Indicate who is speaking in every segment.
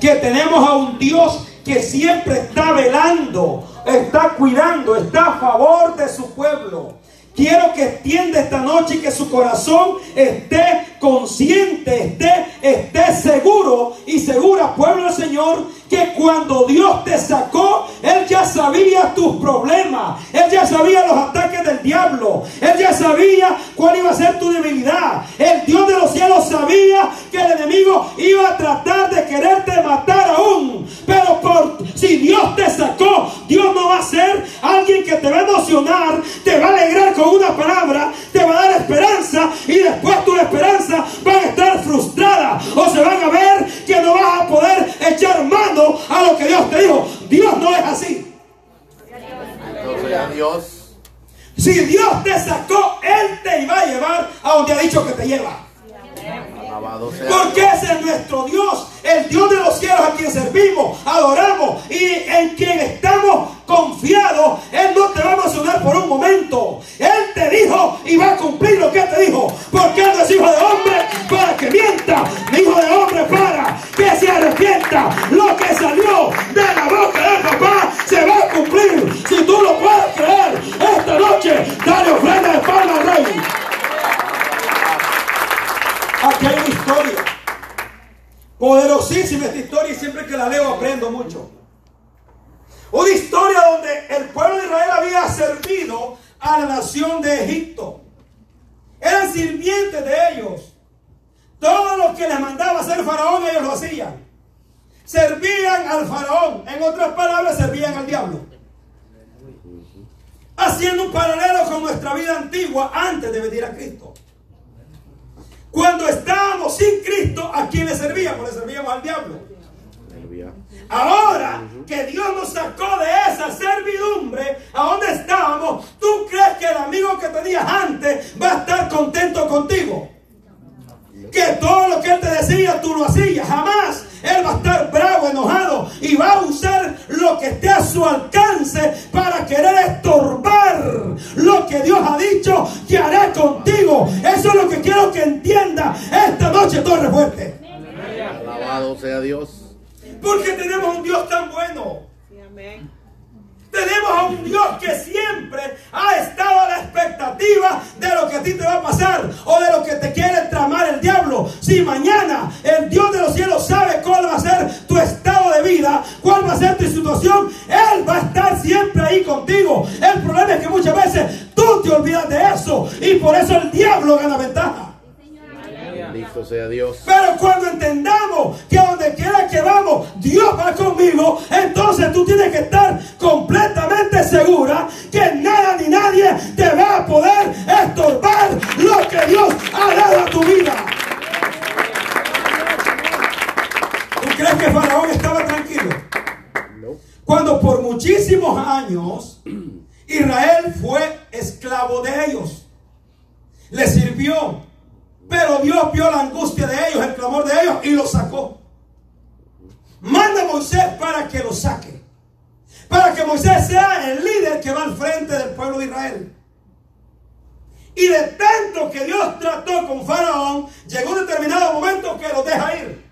Speaker 1: que tenemos a un Dios que siempre está velando, está cuidando, está a favor de su pueblo. Quiero que entienda esta noche y que su corazón esté consciente, esté, esté seguro y segura, pueblo del Señor, que cuando Dios te sacó, Él ya sabía tus problemas, Él ya sabía los ataques del diablo, Él ya sabía cuál iba a ser tu debilidad. El Dios de los cielos sabía que el enemigo iba a tratar de quererte matar aún. Pero por si Dios te sacó, Dios no va a ser alguien que te va a emocionar, te va a alegrar con una palabra, te va a dar esperanza y después tu esperanza va a estar frustrada o se van a ver que no vas a poder echar mano a lo que Dios te dijo. Dios no es así.
Speaker 2: Dios.
Speaker 1: Si Dios te sacó, Él te iba a llevar a donde ha dicho que te lleva. Porque ese es nuestro Dios, el Dios de los cielos a quien servimos, adoramos y en quien estamos confiados. Él no te va a emocionar por un momento. Él te dijo y va a cumplir lo que te dijo. Porque Él no es hijo de hombre para que mienta, hijo de hombre para que se arrepienta. Lo que salió de la boca del papá se va a cumplir. Si tú lo puedes creer, esta noche dale ofrenda de palma al rey. Aquí hay una historia. Poderosísima esta historia y siempre que la leo aprendo mucho. Una historia donde el pueblo de Israel había servido a la nación de Egipto. Eran sirvientes de ellos. Todo lo que les mandaba hacer faraón ellos lo hacían. Servían al faraón. En otras palabras, servían al diablo. Haciendo un paralelo con nuestra vida antigua antes de venir a Cristo. Cuando estábamos sin Cristo, ¿a quién le servíamos? Le servíamos al diablo. Ahora que Dios nos sacó de esa servidumbre, ¿a dónde estábamos? ¿Tú crees que el amigo que tenías antes va a estar contento contigo? Que todo lo que él te decía, tú lo hacías. Jamás. Él va a estar bravo, enojado y va a usar lo que esté a su alcance para querer estorbar lo que Dios ha dicho que hará contigo. Eso es lo que quiero que entienda esta noche, Torre Fuerte.
Speaker 2: Alabado sea Dios.
Speaker 1: Porque tenemos un Dios tan bueno. Tenemos a un Dios que siempre ha estado a la expectativa de lo que a ti te va a pasar o de lo que te quiere tramar el diablo. Si mañana el Dios de los cielos sabe cuál va a ser tu estado de vida, cuál va a ser tu situación, Él va a estar siempre ahí contigo. El problema es que muchas veces tú te olvidas de eso y por eso el diablo gana ventaja. Pero cuando entendamos que donde quiera que vamos, Dios va conmigo, entonces tú tienes que estar completamente segura que nada ni nadie te va a poder estorbar lo que Dios ha dado a tu vida. ¿Tú crees que Faraón estaba tranquilo? Cuando por muchísimos años Israel fue esclavo de ellos. Le sirvió. Pero Dios vio la angustia de ellos, el clamor de ellos y los sacó. Manda a Moisés para que los saque. Para que Moisés sea el líder que va al frente del pueblo de Israel. Y de tanto que Dios trató con Faraón, llegó un determinado momento que los deja ir.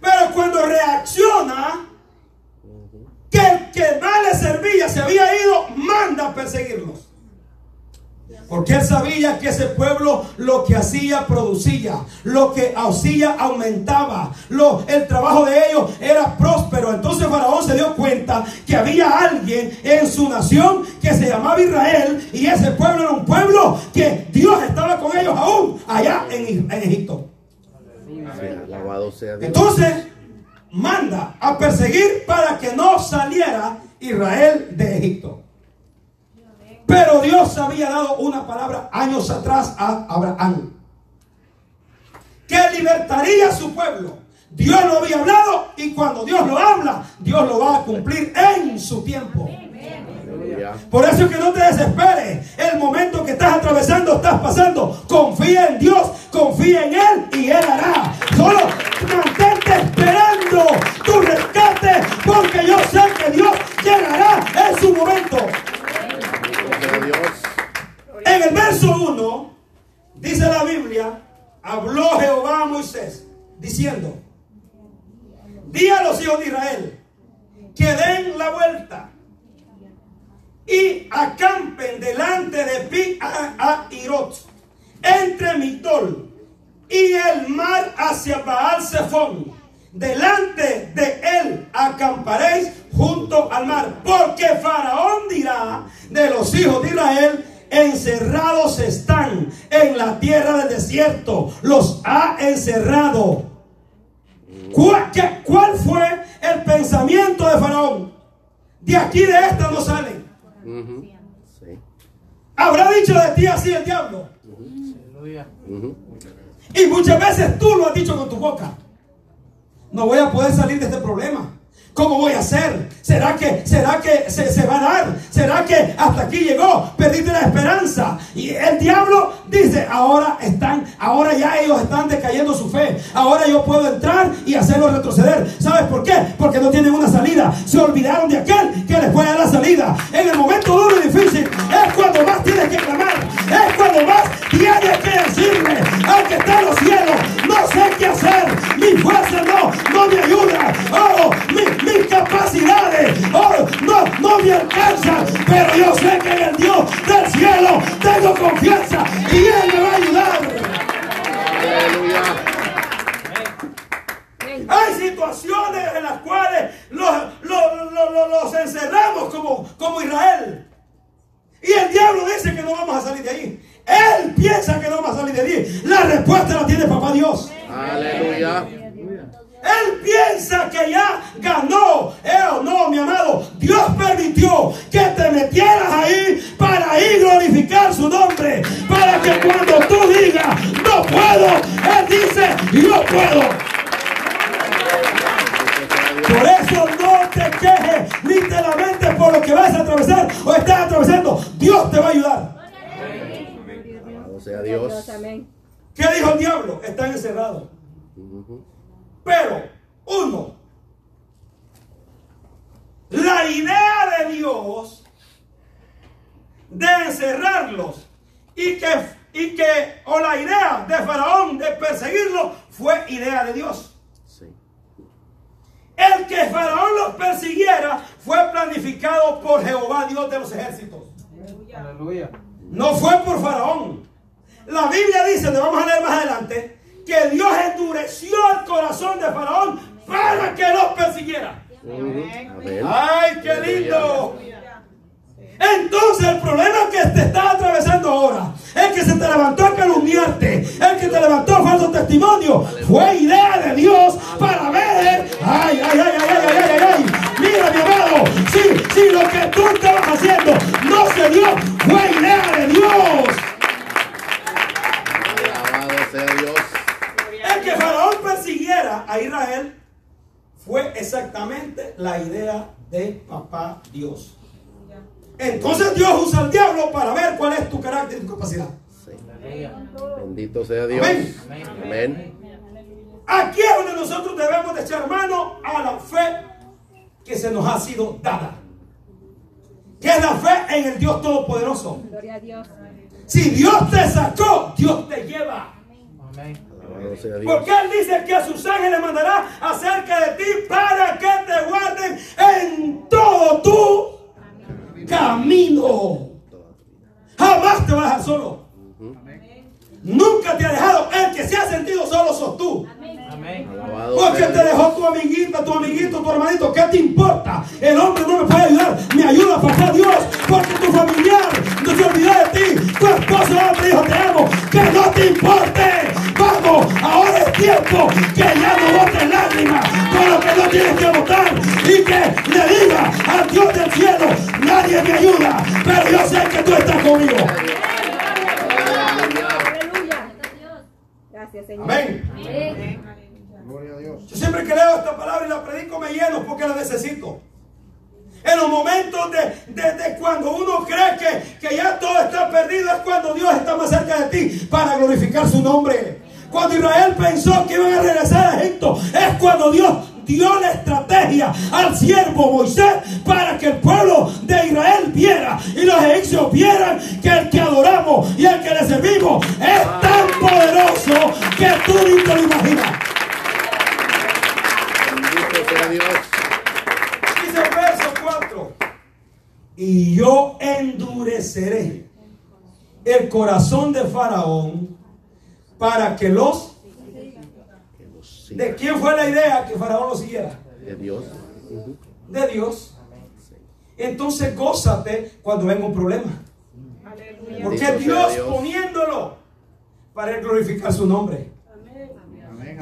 Speaker 1: Pero cuando reacciona, que el que más le servía se había ido, manda a perseguirlos. Porque él sabía que ese pueblo lo que hacía producía, lo que hacía aumentaba, lo, el trabajo de ellos era próspero. Entonces Faraón se dio cuenta que había alguien en su nación que se llamaba Israel y ese pueblo era un pueblo que Dios estaba con ellos aún allá en, en Egipto. Entonces manda a perseguir para que no saliera Israel de Egipto. Pero Dios había dado una palabra años atrás a Abraham. Que libertaría a su pueblo. Dios lo había hablado y cuando Dios lo habla, Dios lo va a cumplir en su tiempo. Por eso es que no te desesperes. El momento que estás atravesando, estás pasando. Confía en Dios, confía en Él y Él hará. Solo mantente esperando tu rescate porque yo sé que Dios llegará en su momento. En el verso 1 dice la Biblia, habló Jehová a Moisés diciendo, di a los hijos de Israel que den la vuelta y acampen delante de Pi a, Irot, entre Mitol y el mar hacia Baal Zephon. Delante de él acamparéis junto al mar, porque Faraón dirá de los hijos de Israel, encerrados están en la tierra del desierto, los ha encerrado. ¿Cuál, cuál fue el pensamiento de Faraón? De aquí de esta no salen. Habrá dicho de ti así el diablo. Y muchas veces tú lo has dicho con tu boca. No voy a poder salir de este problema. ¿Cómo voy a hacer? ¿Será que, será que se, va a dar? ¿Será que hasta aquí llegó? Perdiste la esperanza. Y el diablo dice, ahora están, ahora ya ellos están decayendo su fe. Ahora yo puedo entrar y hacerlos retroceder. ¿Sabes por qué? Porque no tienen una salida. Se olvidaron de aquel que les puede dar la salida. En el momento duro y difícil es cuando más tienes que clamar. Es cuando más tienes que decirle al que está en los cielos, no sé qué hacer. Mi fuerza no, no me ayuda. Oh, mi, mis capacidades oh, no, no me alcanzan, pero yo sé que en el Dios del cielo tengo confianza y Él me va a ayudar. Hay situaciones en las cuales los, piensa que no vamos a salir de ahí. La respuesta la tiene papá Dios.
Speaker 2: Aleluya.
Speaker 1: Él piensa que ya ganó. Eh, no, mi amado. Dios permitió que te metieras ahí para ir glorificar su nombre. Para que cuando tú digas, no puedo, Él dice, yo puedo. Por eso no te quejes ni te lamentes por lo que vas a atravesar o estás atravesando. Dios te va a ayudar.
Speaker 2: Sea Dios.
Speaker 1: ¿Qué dijo el diablo? Están encerrados. Pero, uno, la idea de Dios de encerrarlos y que, y que, o la idea de Faraón de perseguirlos fue idea de Dios. El que Faraón los persiguiera fue planificado por Jehová, Dios de los ejércitos. No fue por Faraón. La Biblia dice, lo vamos a leer más adelante, que Dios endureció el corazón de Faraón para que los persiguiera. ¡Ay, qué lindo! Entonces el problema que te está atravesando ahora, el que se te levantó a calumniarte, el que te levantó a falso testimonio, fue idea de Dios para ver. Ay, ay, ay, ay, ay, ay, ay, ay. Mira, mi amado, si, si lo que tú estabas haciendo no se dio, fue idea de Dios.
Speaker 2: Sea Dios
Speaker 1: que Faraón persiguiera a Israel fue exactamente la idea de papá Dios. Entonces Dios usa al diablo para ver cuál es tu carácter y tu capacidad.
Speaker 2: Bendito sea Dios. Amén.
Speaker 1: Aquí es donde nosotros debemos de echar mano a la fe que se nos ha sido dada. Que es la fe en el Dios Todopoderoso. Si Dios te sacó, Dios te lleva. Amén. Porque Él dice que a sus ángeles mandará acerca de ti para que te guarden en todo tu camino. Jamás te vas a dejar solo. Nunca te ha dejado. El que se ha sentido solo sos tú. Porque te dejó tu amiguita, tu amiguito, tu hermanito. ¿Qué te importa? El hombre no me puede ayudar. Me ayuda, papá Dios. Porque tu familiar no se olvidó de ti. Tu esposo no te dijo te amo. Que no te importe. Vamos, ahora es tiempo que ya no botes lágrimas por lo que no tienes que votar. Y que le diga al Dios del cielo, nadie me ayuda. Pero yo sé que tú estás conmigo. Gracias, Señor. Amén. Yo siempre que leo esta palabra y la predico me lleno porque la necesito. En los momentos de, cuando uno cree que, que, ya todo está perdido es cuando Dios está más cerca de ti para glorificar su nombre. Cuando Israel pensó que iban a regresar a Egipto es cuando Dios dio la estrategia al siervo Moisés para que el pueblo de Israel viera y los egipcios vieran corazón de Faraón para que los... ¿De quién fue la idea que Faraón lo siguiera?
Speaker 2: De Dios.
Speaker 1: De Dios. Entonces gózate cuando venga un problema. Porque Dios. poniéndolo para glorificar su nombre.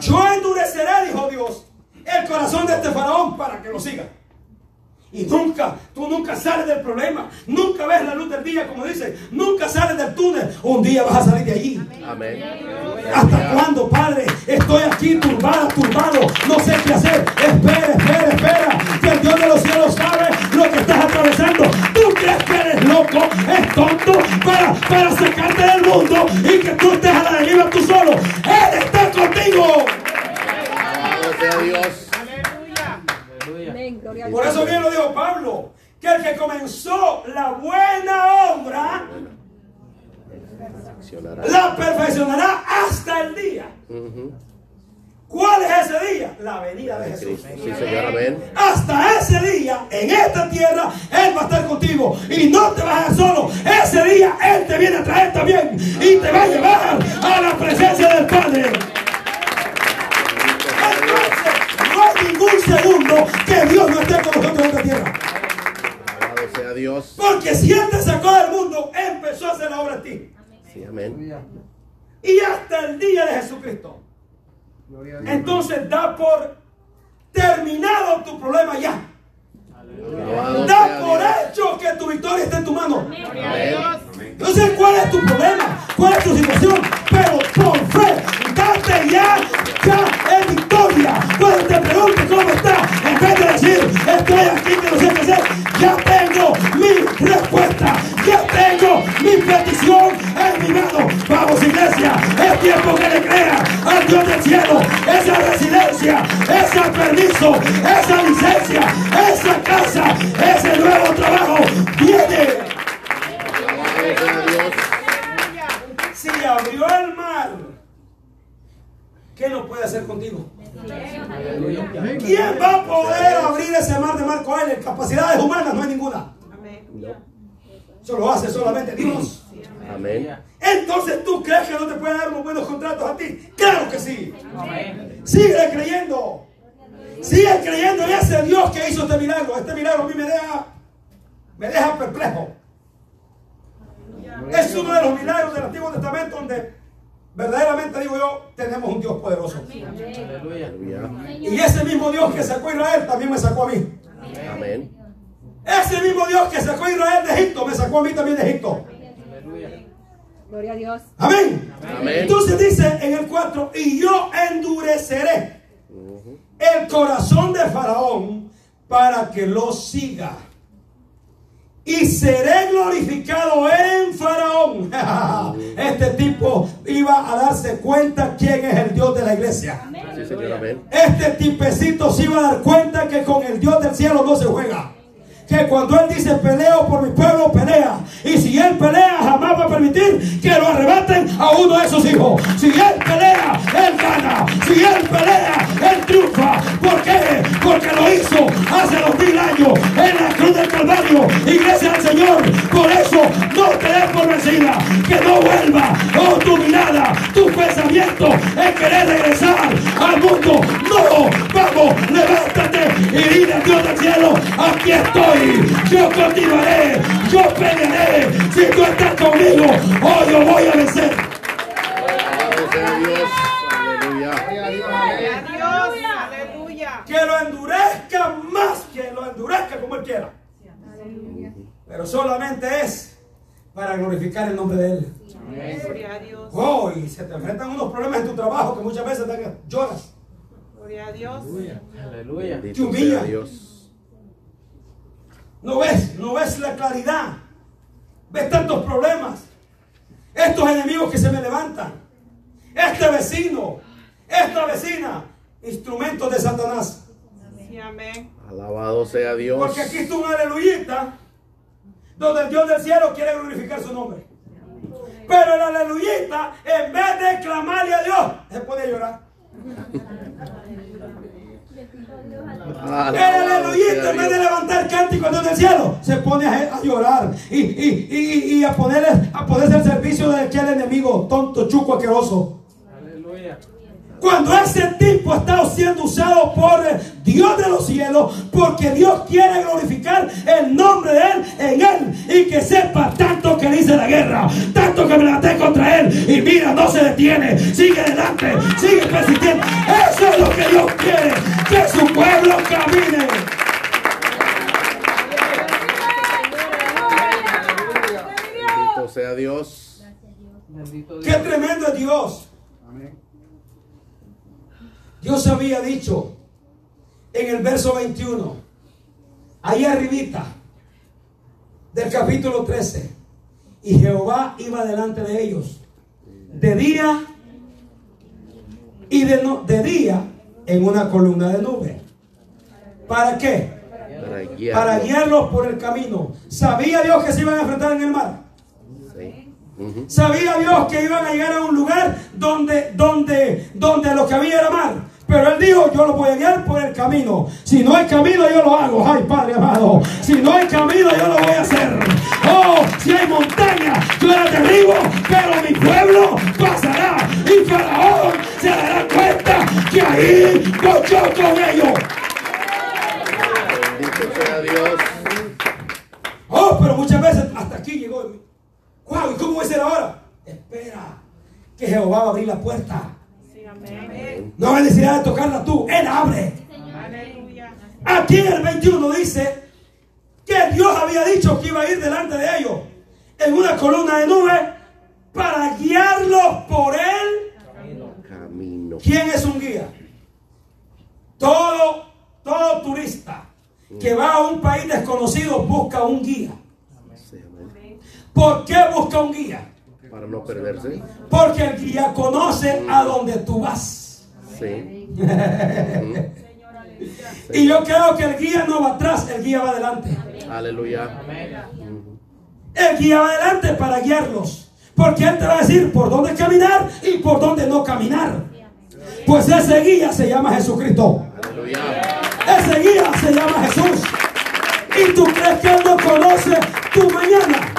Speaker 1: Yo endureceré, dijo Dios, el corazón de este faraón para que lo siga. Y nunca, tú nunca sales del problema, nunca ves la luz del día, como dicen, nunca sales del túnel. Un día vas a salir de allí.
Speaker 2: Amén.
Speaker 1: ¿Hasta cuándo, Padre? Estoy aquí turbada, turbado, no sé qué hacer. Espera, espera, espera, que el Dios de los cielos sabe lo que estás atravesando. ¿Tú crees que eres loco, es tonto para, para sacarte del mundo y que tú estés a la deriva tú solo? Él está contigo.
Speaker 2: Dios.
Speaker 3: Amén, gloria a
Speaker 1: Por
Speaker 3: Dios.
Speaker 1: eso bien lo dijo Pablo, que el que comenzó la buena obra, la perfeccionará hasta el día. ¿Cuál es ese día? La venida de Jesús.
Speaker 2: Cristo. Sí, Señor. Amén.
Speaker 1: Hasta ese día, en esta tierra, Él va a estar contigo. Y no te vas a dejar solo. Ese día, Él te viene a traer también. Y te va a llevar a la presencia del Padre. Dios. Porque si Él te sacó del mundo, empezó a hacer la obra en ti.
Speaker 2: Sí, amén.
Speaker 1: Y hasta el día de Jesucristo. Entonces da por terminado tu problema ya. Da por hecho que tu victoria está en tu mano.
Speaker 2: Amén.
Speaker 1: No sé cuál es tu problema, cuál es tu situación, pero por fe, date ya, ya en victoria. Cuando te pregunte cómo está, en vez de decir, estoy aquí que no sé qué hacer, ya tengo mi respuesta, ya tengo mi petición en mi mano. Vamos iglesia, es tiempo que le crea al Dios del cielo esa residencia, ese permiso, esa licencia, esa casa, ese nuevo trabajo. Viene. Si abrió el ¿qué no puede hacer contigo? ¿Quién va a poder abrir ese mar de mar con él? En capacidades humanas no hay ninguna. Eso lo hace solamente Dios.
Speaker 2: Amén.
Speaker 1: Entonces tú crees que no te puede dar unos buenos contratos a ti. Claro que sí. Sigue creyendo. Sigue creyendo en ese Dios que hizo este milagro. Este milagro a mí me deja, me deja perplejo. Es uno de los milagros del Antiguo Testamento donde verdaderamente digo yo, tenemos un Dios poderoso.
Speaker 2: Aleluya.
Speaker 1: Y ese mismo Dios que sacó a Israel también me sacó a mí.
Speaker 2: Amén.
Speaker 1: Ese mismo Dios que sacó a Israel de Egipto me sacó a mí también de Egipto.
Speaker 3: Gloria a Dios.
Speaker 1: Amén.
Speaker 2: Amén.
Speaker 1: Entonces dice en el 4, y yo endureceré el corazón de Faraón para que lo siga. Y seré glorificado en Faraón. Este tipo iba a darse cuenta quién es el Dios de la iglesia.
Speaker 2: Amén.
Speaker 1: Este tipecito se iba a dar cuenta que con el Dios del cielo no se juega. Que cuando Él dice peleo por mi pueblo, pelea. Y si Él pelea, jamás va a permitir que lo arrebaten a uno de sus hijos. Si Él pelea, Él gana. Si Él pelea, Él triunfa. ¿Por qué? Porque lo hizo hace dos mil años en la cruz del Calvario. Iglesia del Señor. Por eso no te des por vencida. Que no vuelva oh, tu mirada, tu pensamiento en querer regresar al mundo. No, vamos, levántate y dile a Dios del cielo, aquí estoy, yo continuaré, yo pelearé. Si tú estás conmigo, hoy yo voy a vencer.
Speaker 2: Alabado sea Dios. Aleluya.
Speaker 4: Aleluya.
Speaker 1: Que lo endurezca más, que lo endurezca como Él quiera. Pero solamente es para glorificar el nombre de Él.
Speaker 4: Gloria a Dios.
Speaker 1: Oh, y se te enfrentan unos problemas en tu trabajo que muchas veces te lloras.
Speaker 4: Gloria a Dios.
Speaker 5: Aleluya.
Speaker 1: Te
Speaker 2: Bendito
Speaker 1: humilla.
Speaker 2: sea Dios.
Speaker 1: No ves, no ves la claridad. Ves tantos problemas. Estos enemigos que se me levantan. Este vecino, esta vecina, instrumentos de Satanás.
Speaker 4: Amén.
Speaker 2: Alabado sea Dios.
Speaker 1: Porque aquí está un aleluyita donde el Dios del cielo quiere glorificar su nombre. Pero el aleluyita, en vez de clamarle a Dios, se pone a llorar. El aleluyista, en vez de levantar cántico Dios del cielo, se pone a, a llorar y, y, y, y a, poner, a ponerse al servicio de aquel enemigo tonto, chuco, asqueroso. Cuando ese tipo está siendo usado por Dios de los cielos, porque Dios quiere glorificar el nombre de Él en Él y que sepa tanto que dice la guerra, tanto que me levanté contra Él y mira, no se detiene, sigue adelante, sigue persistiendo. Eso es lo que Dios quiere, que su pueblo camine.
Speaker 2: Bendito sea Dios.
Speaker 1: Qué tremendo es Dios. Dios había dicho en el verso 21, ahí arribita del capítulo 13, y Jehová iba delante de ellos de día y de, no- de día en una columna de nube. ¿Para qué?
Speaker 2: Para
Speaker 1: guiarlos por el camino. ¿Sabía Dios que se iban a enfrentar en el mar?
Speaker 2: Sí.
Speaker 1: Sabía Dios que iban a llegar a un lugar donde, donde, donde lo que había era mar. Pero él dijo, yo lo voy a guiar por el camino. Si no hay camino, yo lo hago. Ay, Padre amado. Si no hay camino, yo lo voy a hacer. Oh, si hay montaña, yo la derribo, pero mi pueblo pasará. Y Faraón se dará cuenta que ahí voy con ellos. Y yo creo que el guía no va atrás, el guía va adelante.
Speaker 2: Aleluya.
Speaker 1: El guía va adelante para guiarlos. Porque Él te va a decir por dónde caminar y por dónde no caminar. Pues ese guía se llama Jesucristo.
Speaker 2: Aleluya.
Speaker 1: Ese guía se llama Jesús. Y tú crees que Él no conoce tu mañana.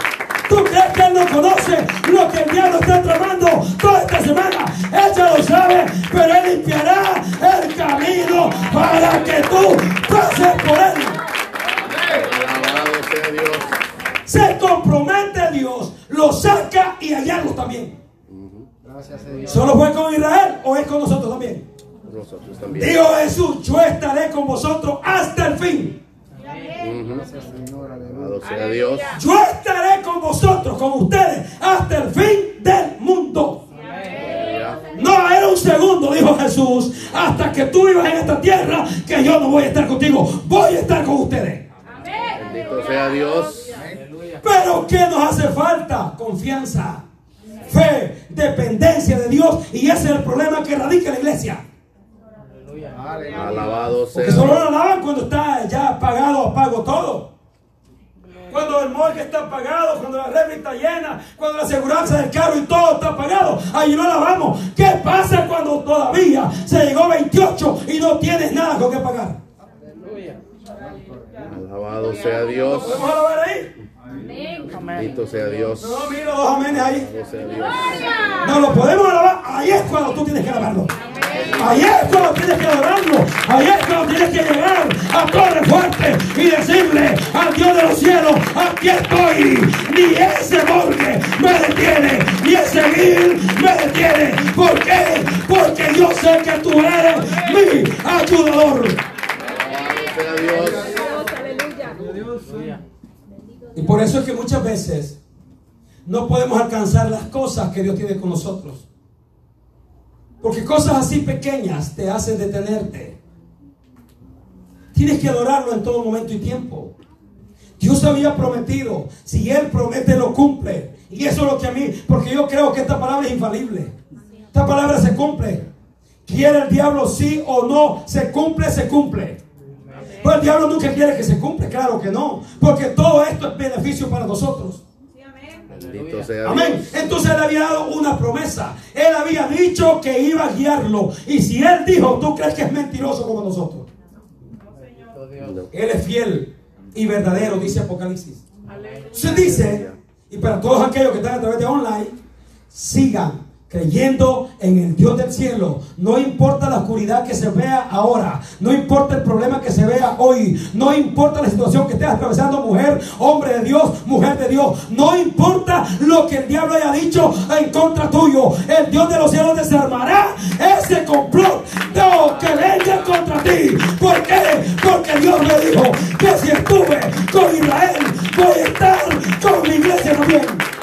Speaker 1: Tú crees que Él no conoce lo que el diablo está tramando toda esta semana. Él ya lo sabe, pero Él limpiará el camino para que tú pases por Él.
Speaker 2: Alabado sea Dios.
Speaker 1: Se compromete Dios, lo saca y hallarlo también. ¿Solo fue con Israel o es con nosotros también?
Speaker 2: Nosotros también.
Speaker 1: Dijo Jesús, yo estaré con vosotros hasta el fin.
Speaker 2: Dios.
Speaker 1: Yo estaré con vosotros, con ustedes, hasta el fin del mundo. No era un segundo, dijo Jesús, hasta que tú vivas en esta tierra, que yo no voy a estar contigo, voy a estar con ustedes.
Speaker 2: Bendito sea Dios.
Speaker 1: Pero ¿qué nos hace falta? Confianza, fe, dependencia de Dios. Y ese es el problema que radica en la iglesia.
Speaker 2: Alabado sea
Speaker 1: Porque solo lo alaban cuando está ya pagado, pago todo. Cuando el morgue está pagado, cuando la refri está llena, cuando la aseguranza del carro y todo está pagado, ahí lo alabamos. ¿Qué pasa cuando todavía se llegó 28 y no tienes nada con qué pagar?
Speaker 2: Alabado sea Dios.
Speaker 1: ¿Podemos alabar ahí?
Speaker 2: Bendito sea Dios.
Speaker 1: No, mira dos amenes ahí. No lo podemos alabar. Ahí es cuando tú tienes que alabarlo. Ahí es cuando tienes que adorarlo. Ahí es cuando tienes que llegar a Torre Fuerte y decirle al Dios de los cielos: aquí estoy. Ni ese morgue me detiene, ni ese vil me detiene. ¿Por qué? Porque yo sé que tú eres mi ayudador. Y por eso es que muchas veces no podemos alcanzar las cosas que Dios tiene con nosotros. Porque cosas así pequeñas te hacen detenerte. Tienes que adorarlo en todo momento y tiempo. Dios había prometido, si Él promete, lo cumple. Y eso es lo que a mí, porque yo creo que esta palabra es infalible. Esta palabra se cumple. Quiere el diablo sí o no, se cumple, se cumple. Pero el diablo nunca quiere que se cumpla, claro que no. Porque todo esto es beneficio para nosotros.
Speaker 2: Bendito sea
Speaker 1: Amén. Entonces él había dado una promesa. Él había dicho que iba a guiarlo. Y si él dijo, ¿tú crees que es mentiroso como nosotros? Él es fiel y verdadero, dice Apocalipsis. Se dice, y para todos aquellos que están a través de online, sigan creyendo en el Dios del cielo. No importa la oscuridad que se vea ahora, no importa el problema que se vea hoy, no importa la situación que estés atravesando, mujer, hombre de Dios, mujer de Dios, no importa lo que el diablo haya dicho en contra tuyo, el Dios de los cielos desarmará ese complot de que venga contra ti. ¿Por qué? Porque Dios me dijo que si estuve con Israel, voy a estar con mi iglesia también.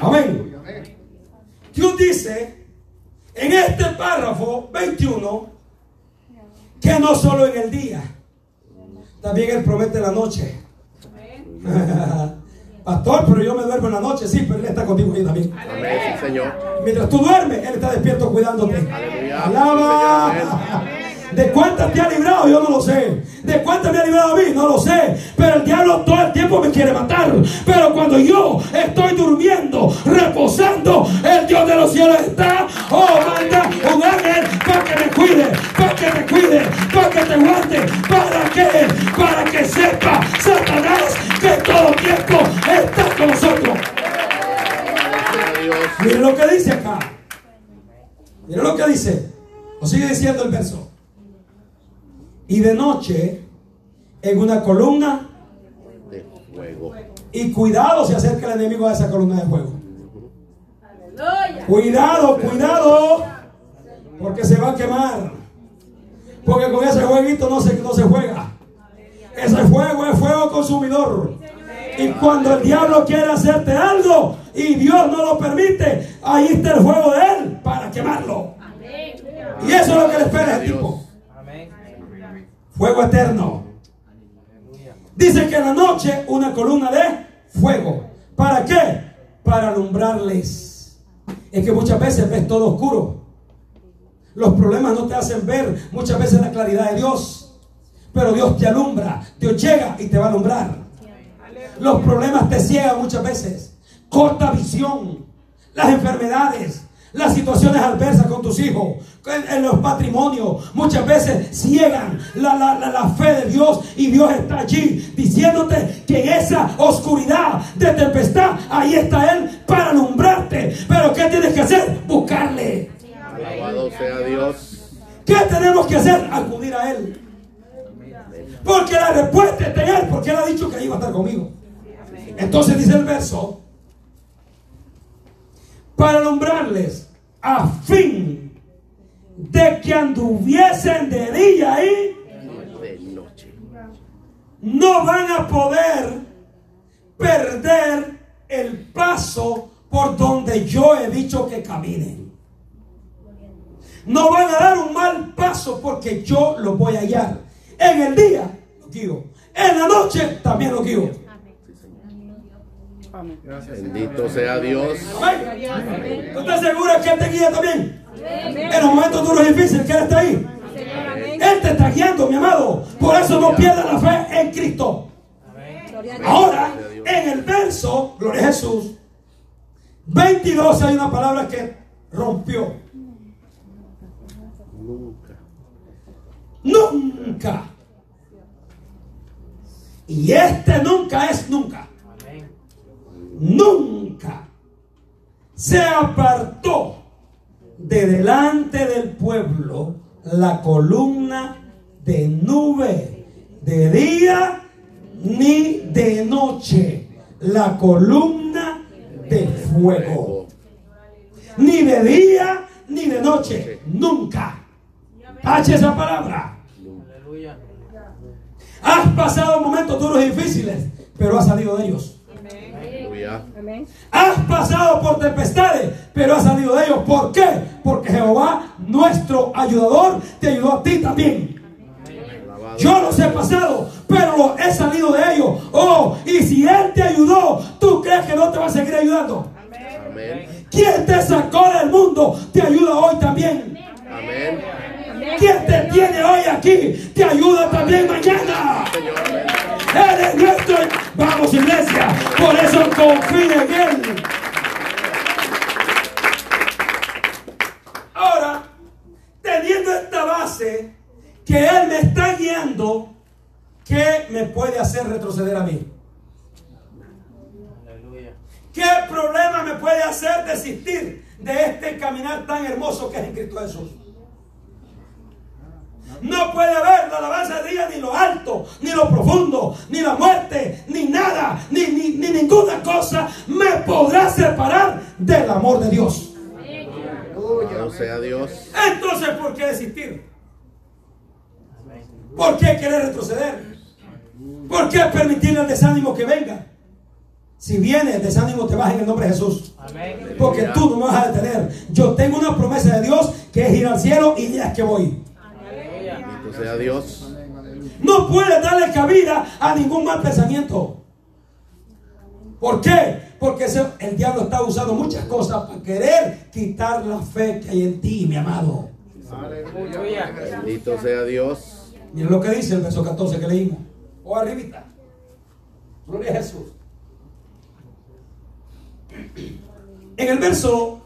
Speaker 1: Amén. Dios dice en este párrafo 21 que no solo en el día, también Él promete la noche. Pastor, pero yo me duermo en la noche, sí, pero Él está contigo ahí también.
Speaker 2: Amén, Señor.
Speaker 1: Mientras tú duermes, Él está despierto cuidándote.
Speaker 2: Aleluya.
Speaker 1: Alaba. ¿De cuántas te ha librado? Yo no lo sé. ¿De cuántas me ha librado a mí? No lo sé. Pero el diablo todo el tiempo me quiere matar. Pero cuando yo estoy durmiendo, reposando, el Dios de los cielos está. Oh, manda un ángel cuidado se acerca el enemigo a esa columna de fuego. Cuidado, cuidado, porque se va a quemar. Porque con ese jueguito no se, no se juega. Ese fuego es fuego consumidor. Y cuando el diablo quiere hacerte algo y Dios no lo permite, ahí está el fuego de él para quemarlo. Y eso es lo que le espera a este tipo. Fuego eterno. Dice que en la noche una columna de fuego. ¿Para qué? Para alumbrarles. Es que muchas veces ves todo oscuro. Los problemas no te hacen ver muchas veces la claridad de Dios. Pero Dios te alumbra. Dios llega y te va a alumbrar. Los problemas te ciegan muchas veces. Corta visión. Las enfermedades. Las situaciones adversas con tus hijos. En, en los patrimonios. Muchas veces ciegan la, la- la- la fe de Dios. Y Dios está allí diciéndote que en esa oscuridad de tempestad. Ahí está Él para alumbrarte. Pero ¿qué tienes que hacer? Buscarle.
Speaker 2: Alabado sea Dios.
Speaker 1: ¿Qué tenemos que hacer? Acudir a Él. Porque la respuesta está en Él, porque Él ha dicho que iba a estar conmigo. Entonces dice el verso, para alumbrarles a fin de que anduviesen de día y
Speaker 2: De noche.
Speaker 1: no van a poder perder el paso por donde yo he dicho que caminen. No van a dar un mal paso porque yo lo voy a hallar. En el día lo guío. En la noche también lo guío.
Speaker 2: Bendito sea Dios.
Speaker 1: Amén. ¿Tú estás seguro que Él te guía también? En los momentos duros y difíciles que Él está ahí. Él te está guiando, mi amado. Por eso no pierdas la fe en Cristo. Ahora, en el verso, Gloria a Jesús, 22 hay una palabra que rompió.
Speaker 2: Nunca.
Speaker 1: Nunca. Y este nunca es nunca. Nunca se apartó de delante del pueblo la columna de nube de día ni de noche. La columna de fuego. Ni de día ni de noche. Nunca. Tache esa palabra. Has pasado momentos duros y difíciles, pero has salido de ellos.
Speaker 2: Aleluya.
Speaker 1: Has pasado por tempestades, pero has salido de ellos. ¿Por qué? Porque Jehová, nuestro ayudador, te ayudó a ti también. Yo los he pasado, pero lo- he salido de ellos. Oh, y si Él te ayudó, ¿tú crees que no te va a seguir ayudando?
Speaker 2: Amén.
Speaker 1: ¿Quién te sacó del mundo? Te ayuda hoy también.
Speaker 2: Amén.
Speaker 1: ¿Quién te tiene hoy aquí? Te ayuda también mañana.
Speaker 2: Señor, amén.
Speaker 1: Él es nuestro. Vamos, iglesia. Por eso confía en Él. Ahora, teniendo esta base, que Él me está guiando, ¿qué me puede hacer retroceder a mí? ¿Qué problema me puede hacer desistir de este caminar tan hermoso que es en Cristo Jesús? No puede haber la alabanza de día ni lo alto, ni lo profundo, ni la muerte, ni nada, ni, ni, ni ninguna cosa me podrá separar del amor de Dios.
Speaker 2: Sea Dios.
Speaker 1: Entonces, ¿por qué desistir? ¿Por qué querer retroceder? ¿Por qué permitirle el desánimo que venga? Si viene el desánimo, te vas en el nombre de Jesús. Porque tú no me vas a detener. Yo tengo una promesa de Dios que es ir al cielo y ya es que voy.
Speaker 2: Sea Dios.
Speaker 1: No puedes darle cabida a ningún mal pensamiento. ¿Por qué? Porque ese- el diablo está usando muchas cosas para querer quitar la fe que hay en ti, mi amado.
Speaker 2: Bendito sea Dios.
Speaker 1: Mira lo que dice el verso 14 que leímos. O arribita. Gloria a Jesús. En el verso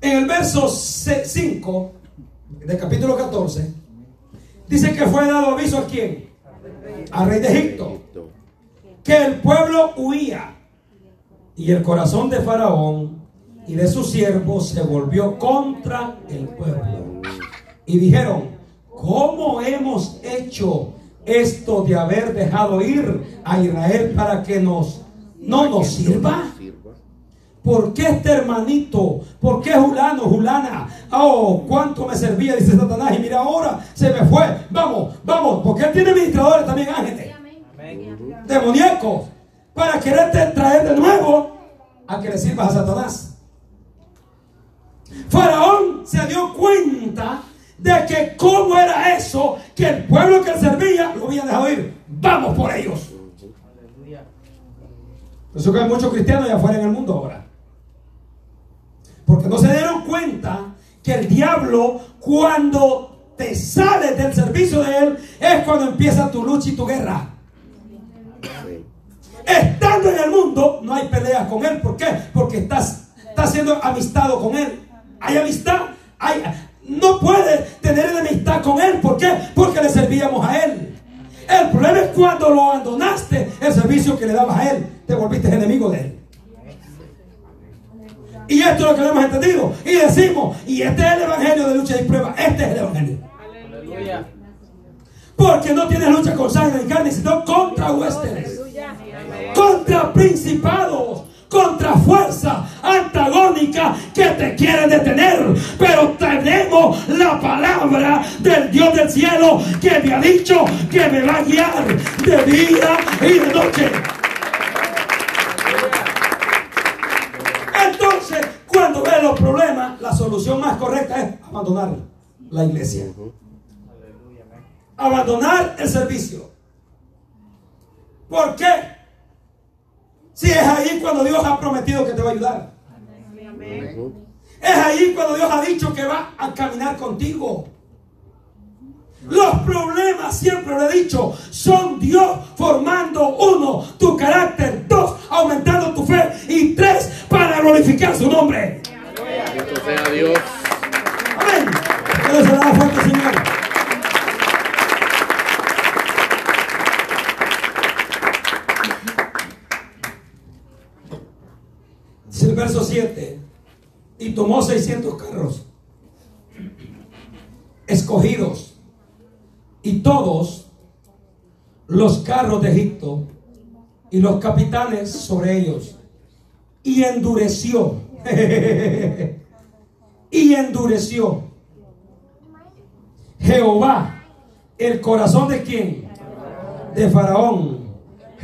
Speaker 1: en el verso 5 del capítulo 14 dice que fue dado aviso a quién? Al rey de Egipto que el pueblo huía y el corazón de Faraón y de sus siervos se volvió contra el pueblo. Y dijeron, ¿cómo hemos hecho esto de haber dejado ir a Israel para que nos no nos sirva? ¿Por qué este hermanito? ¿Por qué Julano, Julana? Oh, cuánto me servía, dice Satanás. Y mira, ahora se me fue. Vamos, vamos, porque él tiene administradores también, ángeles demoníacos para quererte traer de nuevo a que le sirvas a Satanás. Faraón se dio cuenta de que cómo era eso que el pueblo que servía lo había dejado ir. Vamos por ellos. Por eso que hay muchos cristianos allá afuera en el mundo ahora. Porque no se dieron cuenta que el diablo cuando te sales del servicio de él es cuando empieza tu lucha y tu guerra. Estando en el mundo, no hay peleas con él. ¿Por qué? Porque estás, estás siendo amistado con él. Hay amistad. Hay, no puedes tener enemistad con él. ¿Por qué? Porque le servíamos a él. El problema es cuando lo abandonaste, el servicio que le dabas a él, te volviste enemigo de él. Y esto es lo que hemos entendido. Y decimos, y este es el evangelio de lucha y prueba. Este es el evangelio. Porque no tienes lucha con sangre y carne, sino contra huéspedes contra principados, contra fuerza antagónica que te quieren detener. Pero tenemos la palabra del Dios del cielo que me ha dicho que me va a guiar de día y de noche. Solución más correcta es abandonar la iglesia. Abandonar el servicio. ¿Por qué? Si es ahí cuando Dios ha prometido que te va a ayudar. Es ahí cuando Dios ha dicho que va a caminar contigo. Los problemas, siempre lo he dicho, son Dios formando uno, tu carácter, dos, aumentando tu fe y tres, para glorificar su nombre.
Speaker 2: Sea Dios.
Speaker 1: Amén. Fuerte, Señor. Dice el verso 7. Y tomó 600 carros escogidos y todos los carros de Egipto y los capitanes sobre ellos y endureció y endureció. Jehová el corazón de quién de Faraón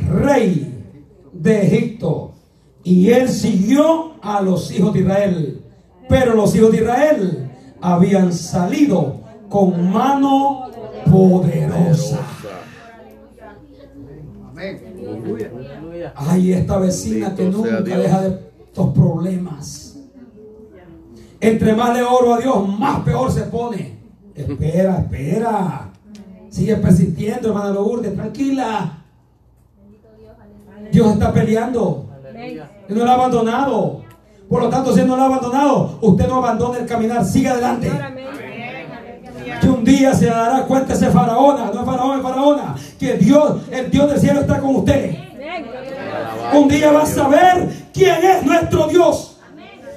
Speaker 1: rey de Egipto. Y él siguió a los hijos de Israel. Pero los hijos de Israel habían salido con mano poderosa. Ay, esta vecina que nunca deja de estos problemas. Entre más le oro a Dios, más peor se pone. Espera, espera. Sigue persistiendo, hermana Lourdes, tranquila. Dios está peleando. Él no lo ha abandonado. Por lo tanto, si Él no lo ha abandonado, usted no abandone el caminar, sigue adelante. Que un día se dará cuenta ese faraona, no es faraón, es faraona, que Dios, el Dios del cielo está con usted. Un día va a saber quién es nuestro Dios.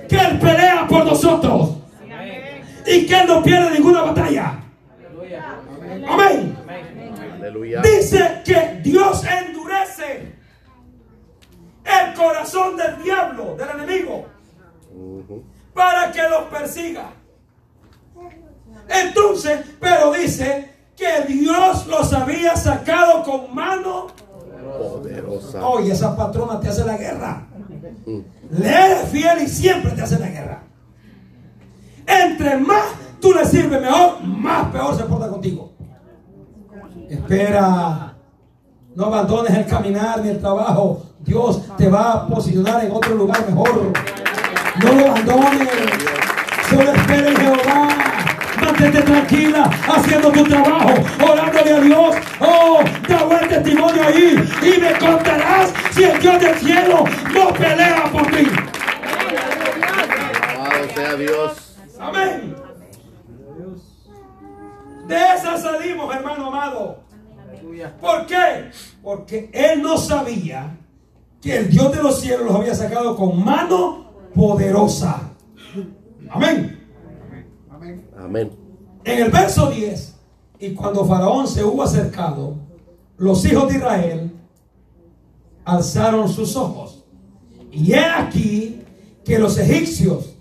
Speaker 1: Que Él pelea por nosotros. Y que Él no pierde ninguna batalla. Amén.
Speaker 2: Aleluya.
Speaker 1: Dice que Dios endurece el corazón del diablo, del enemigo, para que los persiga. Entonces, pero dice que Dios los había sacado con mano.
Speaker 2: Poderosa.
Speaker 1: Oye, esa patrona te hace la guerra. Le eres fiel y siempre te hace la guerra. Entre más tú le sirves mejor, más peor se porta contigo. Espera. No abandones el caminar ni el trabajo. Dios te va a posicionar en otro lugar mejor. No lo abandones. Solo espera en Jehová. Mantente tranquila haciendo tu trabajo, orándole a Dios. Oh, testimonio ahí y me contarás si el Dios del cielo no pelea por ti.
Speaker 2: Alabado sea Dios.
Speaker 1: Amén. De esa salimos, hermano amado. ¿Por qué? Porque él no sabía que el Dios de los cielos los había sacado con mano poderosa. Amén.
Speaker 2: Amén.
Speaker 1: En el verso 10, y cuando Faraón se hubo acercado, los hijos de Israel alzaron sus ojos. Y he aquí que los egipcios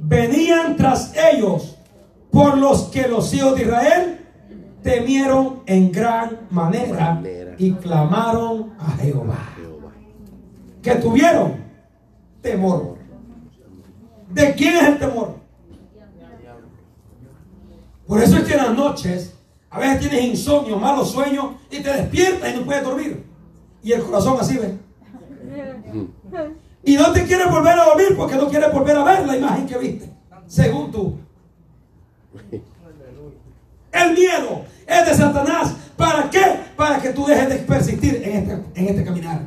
Speaker 1: venían tras ellos, por los que los hijos de Israel temieron en gran manera y clamaron a Jehová.
Speaker 2: Jehová.
Speaker 1: Que tuvieron temor. ¿De quién es el temor? Por eso es que en las noches a veces tienes insomnio, malos sueños y te despiertas y no puedes dormir. Y el corazón así ve. Y no te quieres volver a dormir porque no quieres volver a ver la imagen que viste, según tú. El miedo es de Satanás. ¿Para qué? Para que tú dejes de persistir en este, en este caminar.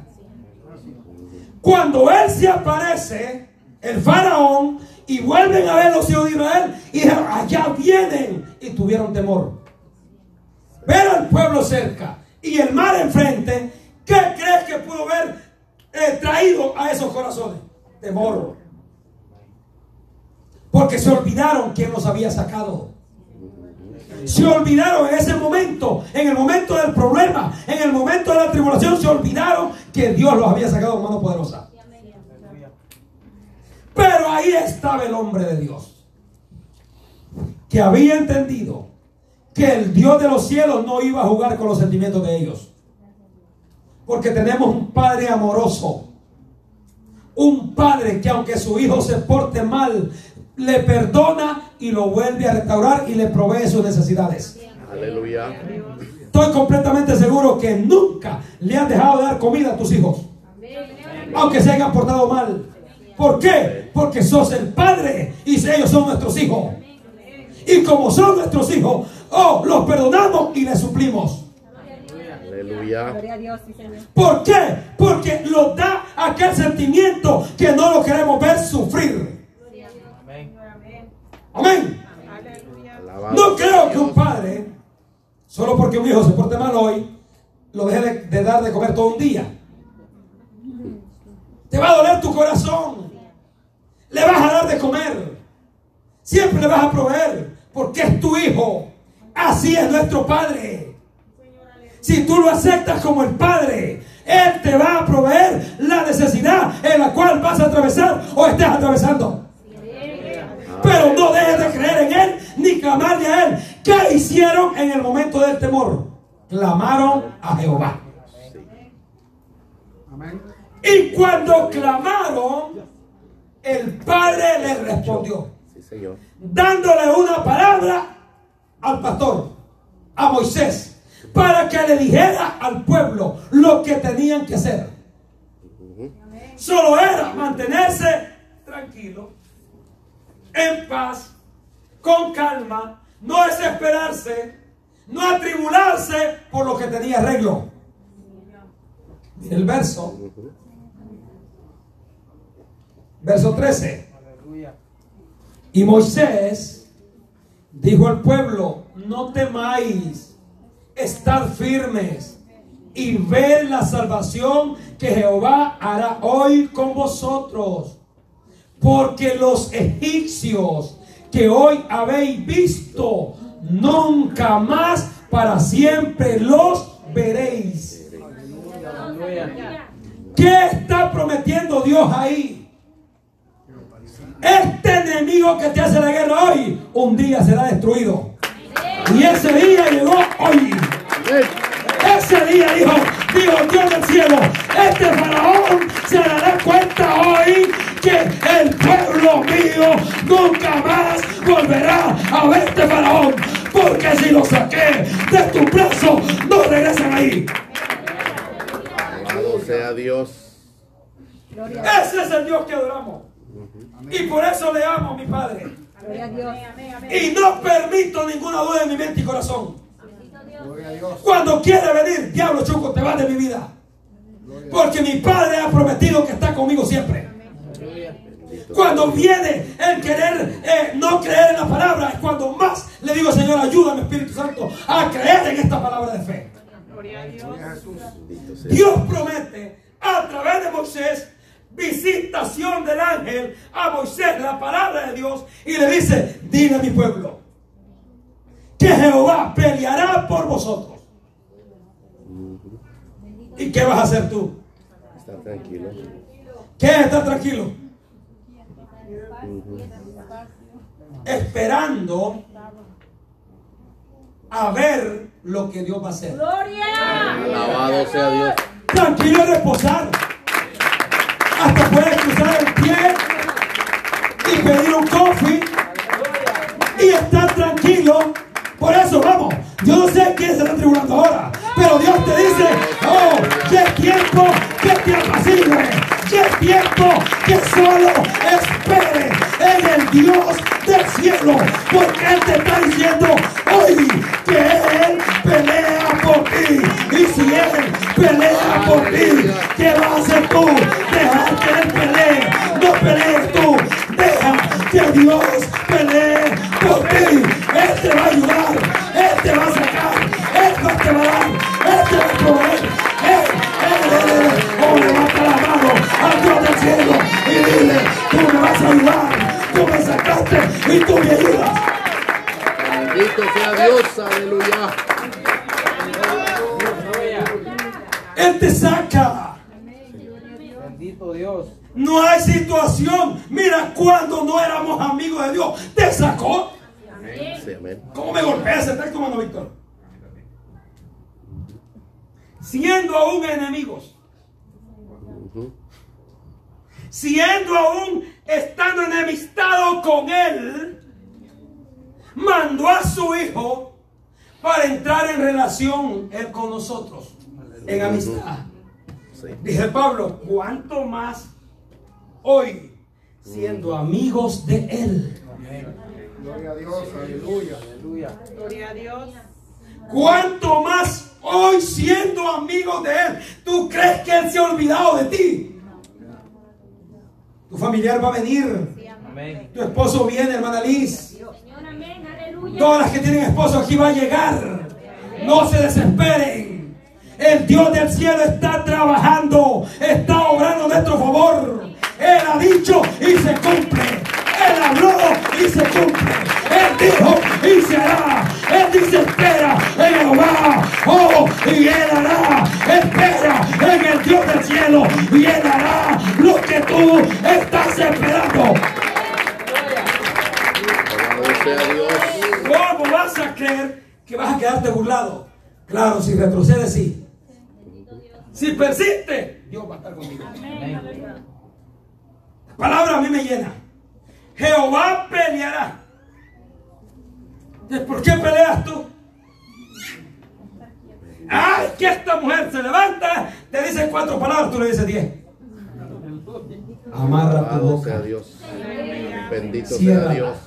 Speaker 1: Cuando él se aparece, el faraón, y vuelven a ver los hijos de Israel, y dijeron, allá vienen, y tuvieron temor. Ver al pueblo cerca y el mar enfrente, ¿qué crees que pudo haber eh, traído a esos corazones? Temor. Porque se olvidaron quién los había sacado. Se olvidaron en ese momento, en el momento del problema, en el momento de la tribulación, se olvidaron que Dios los había sacado con mano poderosa. Pero ahí estaba el hombre de Dios, que había entendido que el Dios de los cielos no iba a jugar con los sentimientos de ellos. Porque tenemos un Padre amoroso, un Padre que aunque su hijo se porte mal, le perdona y lo vuelve a restaurar y le provee sus necesidades.
Speaker 2: Aleluya.
Speaker 1: Estoy completamente seguro que nunca le han dejado de dar comida a tus hijos. Aunque se hayan portado mal. ¿Por qué? Porque sos el padre y ellos son nuestros hijos. Y como son nuestros hijos, oh, los perdonamos y les suplimos.
Speaker 2: Aleluya.
Speaker 3: Gloria a Dios, sí, Señor.
Speaker 1: ¿Por qué? Porque nos da aquel sentimiento que no lo queremos ver sufrir. Amén. No creo que un padre, solo porque un hijo se porte mal hoy, lo deje de, de dar de comer todo un día. Te va a doler tu corazón. Le vas a dar de comer. Siempre le vas a proveer. Porque es tu hijo. Así es nuestro Padre. Si tú lo aceptas como el Padre, Él te va a proveer la necesidad en la cual vas a atravesar o estás atravesando. Pero no dejes de creer en Él ni clamarle a Él. ¿Qué hicieron en el momento del temor? Clamaron a Jehová. Y cuando clamaron, el Padre les respondió,
Speaker 2: Sí, Señor.
Speaker 1: dándole una palabra al pastor, a Moisés, para que le dijera al pueblo lo que tenían que hacer. Solo era mantenerse tranquilo, en paz, con calma, no desesperarse, no atribularse por lo que tenía arreglo. Mira el verso. Verso 13. Y Moisés Dijo el pueblo, no temáis, estar firmes y ver la salvación que Jehová hará hoy con vosotros. Porque los egipcios que hoy habéis visto, nunca más para siempre los veréis. ¿Qué está prometiendo Dios ahí? Este enemigo que te hace la guerra hoy, un día será destruido. Y ese día llegó hoy. Ese día dijo, dijo Dios del cielo, este faraón se dará cuenta hoy que el pueblo mío nunca más volverá a ver este faraón. Porque si lo saqué de tu brazo, no regresan ahí.
Speaker 2: Alabado sea Dios.
Speaker 1: Ese es el Dios que adoramos. Y por eso le amo a mi Padre. Y no permito ninguna duda en mi mente y corazón. Cuando quiere venir, diablo chuco, te vas de mi vida. Porque mi Padre ha prometido que está conmigo siempre. Cuando viene el querer eh, no creer en la palabra, es cuando más le digo, Señor, ayúdame, Espíritu Santo, a creer en esta palabra de fe. Dios promete a través de Moisés visitación del ángel a Moisés, la palabra de Dios, y le dice, dile a mi pueblo, que Jehová peleará por vosotros. ¿Y qué vas a hacer tú?
Speaker 2: Estar tranquilo.
Speaker 1: ¿Qué es estar tranquilo? Esperando a ver lo que Dios va a hacer.
Speaker 2: Alabado sea Dios.
Speaker 1: Tranquilo y reposar. Cruzar el pie y pedir un coffee y estar tranquilo. Por eso, vamos, yo no sé quién se está tribulando ahora, pero Dios te dice, oh, qué tiempo que te apacigue, qué tiempo que solo espere en el Dios del cielo, porque Él te está diciendo hoy que Él pelea por ti. Y si Él pelea por ti, ¿qué vas a hacer tú? Dejar que Él pelee, no pelees tú, deja que Dios pelee por ti. Él te va a ayudar, Él te va a sacar, Él te va a dar, Siendo aún enemigos. Siendo aún estando enemistado con él, mandó a su hijo para entrar en relación él con nosotros, en amistad.
Speaker 2: Sí.
Speaker 1: Dice Pablo, ¿cuánto más hoy siendo amigos de él?
Speaker 5: Gloria a Dios. Aleluya. Aleluya.
Speaker 4: Gloria a Dios.
Speaker 1: ¿Cuánto más hoy siendo amigos de Él? ¿Tú crees que Él se ha olvidado de ti? Tu familiar va a venir. Tu esposo viene, hermana Liz.
Speaker 3: Señor, amén, aleluya.
Speaker 1: Todas las que tienen esposo aquí va a llegar. No se desesperen. El Dios del cielo está trabajando. Está obrando a nuestro favor. Él ha dicho y se cumple. Él habló y se cumple. Él dijo y se hará. Él dice espera en Jehová. Oh, y Él hará. Espera en el Dios del cielo. Y Él hará lo que tú estás esperando. ¿Cómo vas a creer que vas a quedarte burlado? Claro, si retrocedes, sí. Si persiste, Dios va a estar conmigo. La palabra a mí me llena. Jehová peleará. Entonces, ¿Por qué peleas tú? Ay, que esta mujer se levanta, te dice cuatro palabras, tú le dices diez. Amarra tu boca.
Speaker 2: Dios. Bendito sea. Dios.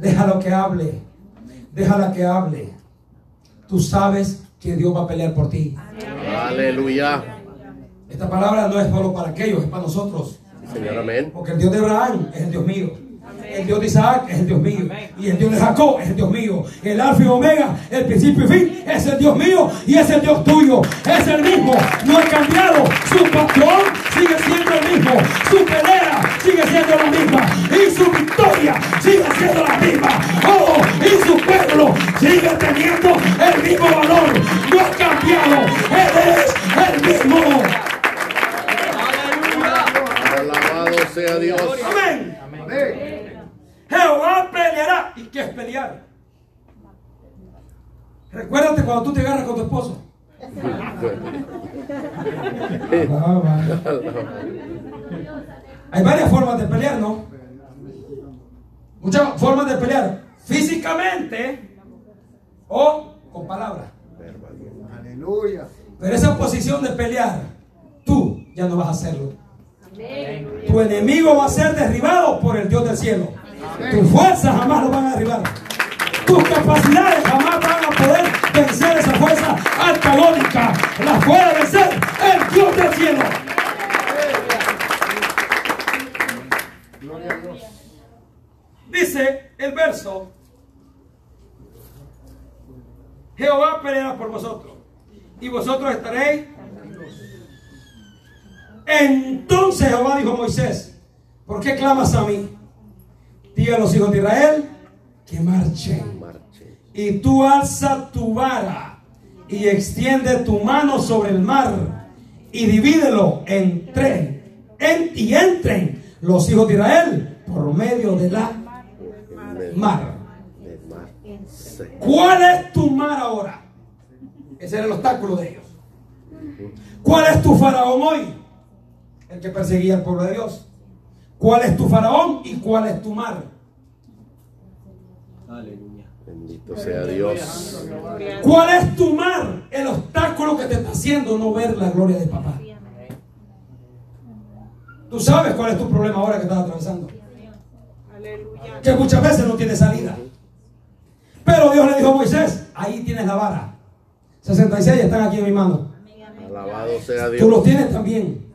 Speaker 1: Déjalo que hable. Déjala que hable. Tú sabes que Dios va a pelear por ti.
Speaker 2: Aleluya.
Speaker 1: Esta palabra no es solo para aquellos, es para nosotros.
Speaker 2: Señor, amén.
Speaker 1: Porque el Dios de Abraham es el Dios mío. El Dios de Isaac es el Dios mío. Y el Dios de Jacob es el Dios mío. El Alfa y Omega, el principio y fin, es el Dios mío y es el Dios tuyo. Es el mismo. No ha cambiado. Su patrón sigue siendo el mismo. Su pelea sigue siendo la misma. Y su victoria sigue siendo la misma. Oh, y su pueblo sigue teniendo el mismo valor. No ha cambiado. Él es el mismo.
Speaker 2: Alabado sea Dios.
Speaker 1: Amén.
Speaker 5: Amén.
Speaker 1: Jehová peleará. ¿Y qué es pelear? Recuérdate cuando tú te agarras con tu esposo. Hay varias formas de pelear, ¿no? Muchas formas de pelear. Físicamente o con palabras.
Speaker 5: Aleluya.
Speaker 1: Pero esa posición de pelear, tú ya no vas a hacerlo. Tu enemigo va a ser derribado por el Dios del cielo. Tus fuerzas jamás lo van a derribar. Tus capacidades jamás van a poder vencer esa fuerza antagónica. La puede vencer el Dios del cielo.
Speaker 5: Gloria a Dios.
Speaker 1: Dice el verso, Jehová peleará por vosotros y vosotros estaréis. Entonces Jehová dijo a Moisés, ¿por qué clamas a mí? Diga a los hijos de Israel que marchen.
Speaker 2: Marche.
Speaker 1: Y tú alza tu vara y extiende tu mano sobre el mar y divídelo entre en, y entren los hijos de Israel por medio de la mar.
Speaker 2: Del mar. Sí.
Speaker 1: ¿Cuál es tu mar ahora? Ese era el obstáculo de ellos. ¿Cuál es tu faraón hoy? El que perseguía al pueblo de Dios. ¿Cuál es tu faraón y cuál es tu mar?
Speaker 2: Bendito sea Dios.
Speaker 1: ¿Cuál es tu mar? El obstáculo que te está haciendo no ver la gloria de papá. Tú sabes cuál es tu problema ahora que estás atravesando.
Speaker 4: Aleluya.
Speaker 1: Que muchas veces no tiene salida. Pero Dios le dijo a Moisés, ahí tienes la vara. 66 están aquí en mi mano.
Speaker 2: Alabado sea
Speaker 1: Tú los
Speaker 2: Dios.
Speaker 1: tienes también.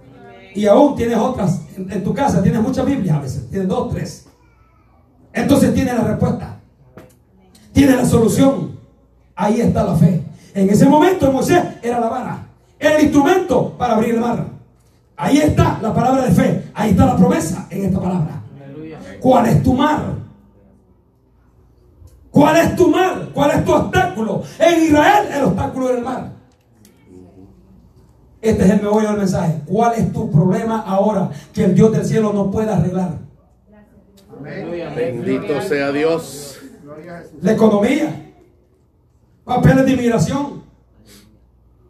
Speaker 1: Y aún tienes otras en, en tu casa. Tienes muchas Biblias a veces. Tienes dos, tres. Entonces tienes la respuesta. Tienes la solución. Ahí está la fe. En ese momento Moisés era la vara. Era el instrumento para abrir el mar. Ahí está la palabra de fe. Ahí está la promesa en esta palabra. ¿Cuál es tu mar? ¿Cuál es tu mar? ¿Cuál es tu obstáculo? En Israel el obstáculo era el mar. Este es el meollo del mensaje. ¿Cuál es tu problema ahora que el Dios del cielo no puede arreglar?
Speaker 2: Bendito sea Dios.
Speaker 1: La economía, papeles de inmigración.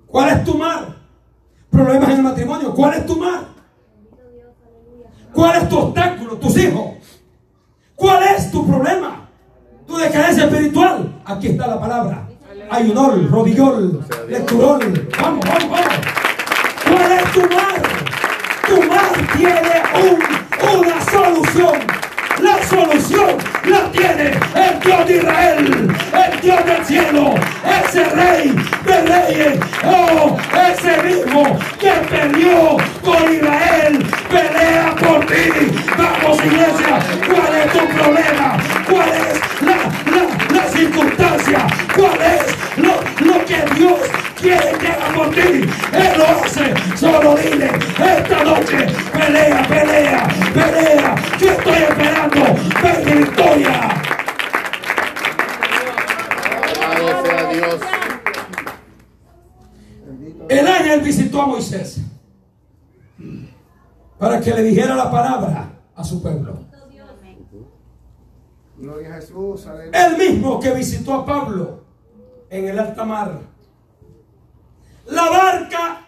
Speaker 1: ¿Cuál es tu mar? Problemas en el matrimonio. ¿Cuál es tu mar? ¿Cuál es tu obstáculo? Tus hijos. ¿Cuál es tu problema? Tu decadencia espiritual. Aquí está la palabra. Ayunol, rodillol, lecturol. Vamos, vamos, vamos. ¿Cuál es tu mar? Tu mar tiene un- una solución. La solución la tiene el Dios de Israel, el Dios del cielo, ese rey de reyes, oh, ese mismo que peleó con Israel, pelea por ti. Vamos iglesia, ¿cuál es tu problema? ¿Cuál es la, la, la circunstancia? ¿Cuál es lo, lo que Dios quiere que haga por ti? Él lo hace, solo dile, esta noche, pelea, pelea, pelea, yo estoy esperando ver mi victoria.
Speaker 2: Alabado sea Dios.
Speaker 1: El ángel visitó a Moisés para que le dijera la palabra a su pueblo.
Speaker 5: Gloria a Jesús. Aleluya.
Speaker 1: El mismo que visitó a Pablo en el alta mar. La barca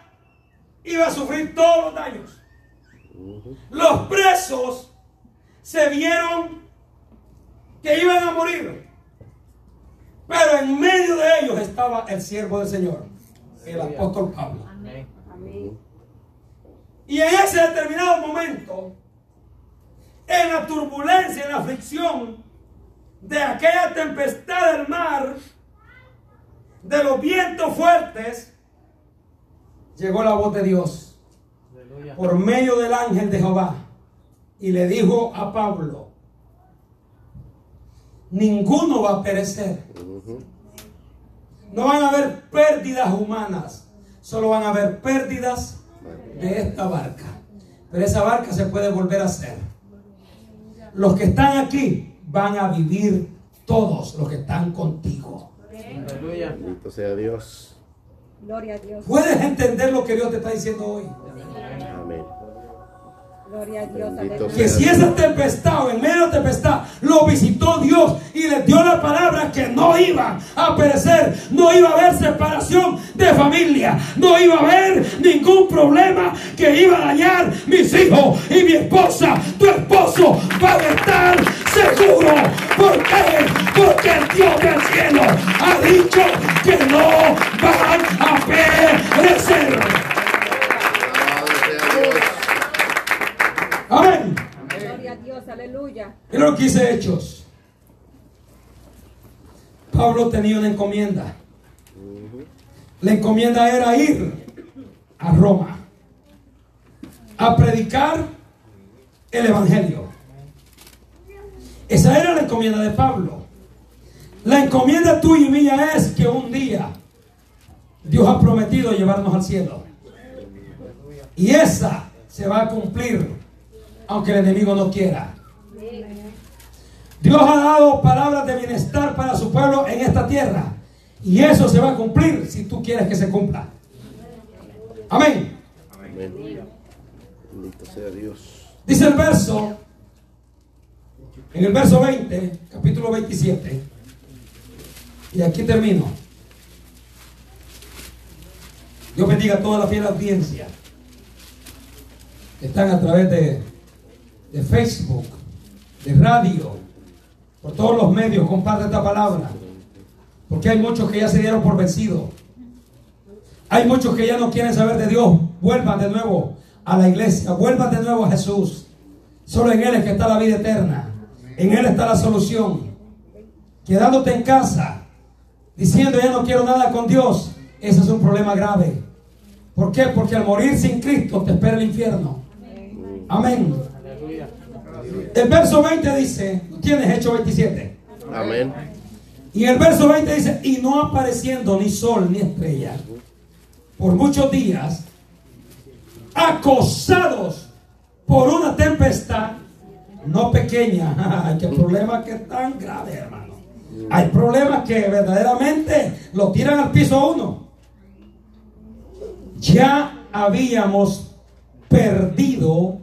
Speaker 1: iba a sufrir todos los daños. Los presos se vieron que iban a morir. Pero en medio de ellos estaba el siervo del Señor, el apóstol Pablo. Y en ese determinado momento, en la turbulencia, en la aflicción de aquella tempestad del mar, de los vientos fuertes, llegó la voz de Dios por medio del ángel de Jehová y le dijo a Pablo, ninguno va a perecer. No van a haber pérdidas humanas, solo van a haber pérdidas de esta barca. Pero esa barca se puede volver a hacer. Los que están aquí van a vivir todos los que están contigo.
Speaker 2: Bendito sea Dios.
Speaker 3: Gloria a Dios.
Speaker 1: ¿Puedes entender lo que Dios te está diciendo hoy?
Speaker 2: Amén.
Speaker 3: Gloria a Dios.
Speaker 2: Bendito.
Speaker 1: Que si esa tempestad o en medio de la tempestad lo visitó Dios y les dio la palabra que no iban a perecer, no iba a haber separación de familia, no iba a haber ningún problema que iba a dañar mis hijos y mi esposa. Tu esposo va a estar seguro. La encomienda era ir a Roma a predicar el Evangelio. Esa era la encomienda de Pablo. La encomienda tuya y mía es que un día Dios ha prometido llevarnos al cielo. Y esa se va a cumplir aunque el enemigo no quiera. Dios ha dado palabras de bienestar para su pueblo en esta tierra. Y eso se va a cumplir si tú quieres que se cumpla. Amén.
Speaker 2: Amén. Bendito sea Dios.
Speaker 1: Dice el verso, en el verso 20, capítulo 27. Y aquí termino. Dios bendiga a toda la fiel audiencia que están a través de, de Facebook, de radio, por todos los medios. Comparte esta palabra. Porque hay muchos que ya se dieron por vencidos. Hay muchos que ya no quieren saber de Dios. Vuelvan de nuevo a la iglesia. Vuelvan de nuevo a Jesús. Solo en Él es que está la vida eterna. En Él está la solución. Quedándote en casa, diciendo ya no quiero nada con Dios, ese es un problema grave. ¿Por qué? Porque al morir sin Cristo te espera el infierno. Amén. El verso 20 dice, tienes hecho 27.
Speaker 2: Amén.
Speaker 1: Y el verso 20 dice, y no apareciendo ni sol ni estrella por muchos días, acosados por una tempestad no pequeña. Ay, qué problema que tan grave, hermano. Hay problemas que verdaderamente lo tiran al piso uno. Ya habíamos perdido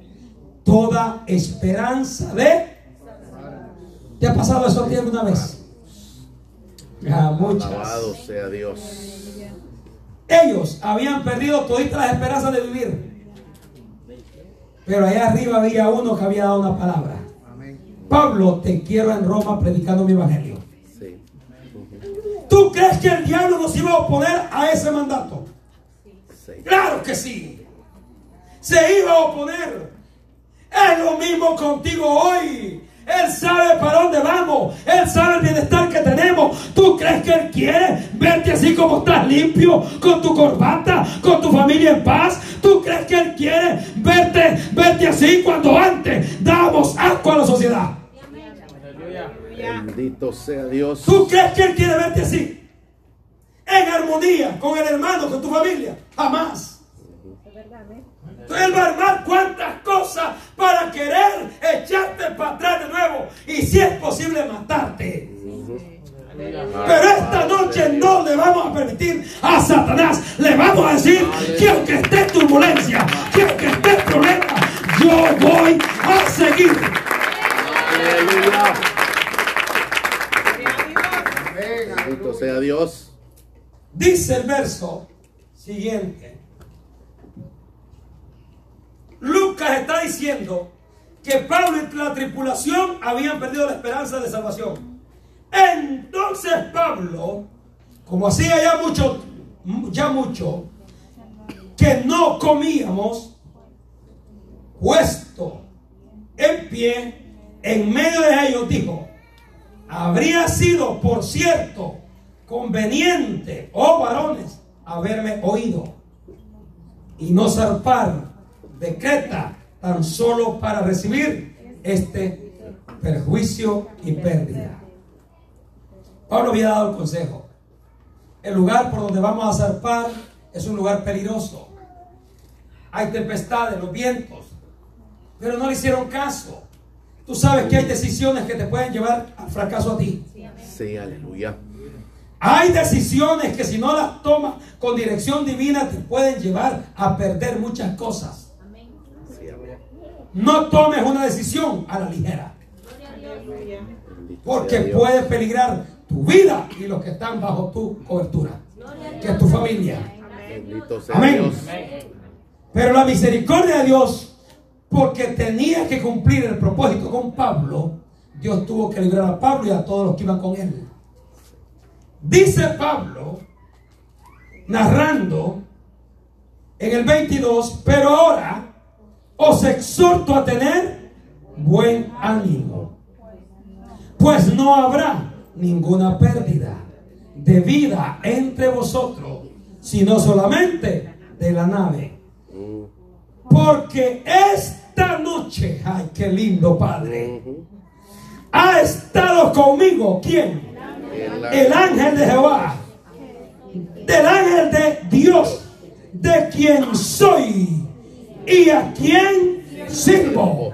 Speaker 1: toda esperanza de... ¿Te ha pasado eso alguna vez? A muchas.
Speaker 2: Alabado sea Dios.
Speaker 1: Ellos habían perdido todas las esperanzas de vivir. Pero allá arriba había uno que había dado una palabra.
Speaker 5: Amén.
Speaker 1: Pablo, te quiero en Roma predicando mi evangelio.
Speaker 2: Sí.
Speaker 1: ¿Tú crees que el diablo nos iba a oponer a ese mandato?
Speaker 2: Sí.
Speaker 1: Claro que sí. Se iba a oponer. Es lo mismo contigo hoy. Él sabe para dónde vamos. Él sabe el bienestar que tenemos. ¿Tú crees que Él quiere verte así como estás limpio, con tu corbata, con tu familia en paz? ¿Tú crees que Él quiere verte, verte así cuando antes dábamos asco a la sociedad?
Speaker 2: Bendito sea Dios.
Speaker 1: ¿Tú crees que Él quiere verte así? En armonía con el hermano, con tu familia. Jamás.
Speaker 3: Es verdad, ¿eh?
Speaker 1: Él va a armar cuantas cosas para querer echarte para atrás de nuevo. Y si es posible matarte. Pero esta noche no le vamos a permitir a Satanás. Le vamos a decir que aunque esté en turbulencia, que aunque esté problema, yo voy a seguir.
Speaker 2: Aleluya. Sea Dios.
Speaker 1: Dice el verso siguiente. Lucas está diciendo que Pablo y la tripulación habían perdido la esperanza de salvación. Entonces Pablo, como hacía ya mucho, ya mucho, que no comíamos, puesto en pie, en medio de ellos dijo, habría sido, por cierto, conveniente, oh varones, haberme oído y no zarpar de Creta tan solo para recibir este perjuicio y pérdida. Pablo había dado el consejo. El lugar por donde vamos a zarpar es un lugar peligroso. Hay tempestades, los vientos. Pero no le hicieron caso. Tú sabes que hay decisiones que te pueden llevar al fracaso a ti.
Speaker 2: Sí, aleluya.
Speaker 1: Hay decisiones que si no las tomas con dirección divina te pueden llevar a perder muchas cosas. No tomes una decisión a la ligera. Porque puede peligrar tu vida y los que están bajo tu cobertura. Que es tu familia. Amén. Pero la misericordia de Dios, porque tenía que cumplir el propósito con Pablo, Dios tuvo que librar a Pablo y a todos los que iban con él. Dice Pablo, narrando en el 22, pero ahora os exhorto a tener buen ánimo, pues no habrá ninguna pérdida de vida entre vosotros, sino solamente de la nave. Porque esta noche, ay, qué lindo Padre, ha estado conmigo, ¿quién?
Speaker 2: El
Speaker 1: El ángel de Jehová, del ángel de Dios, de quien soy y a quien sirvo.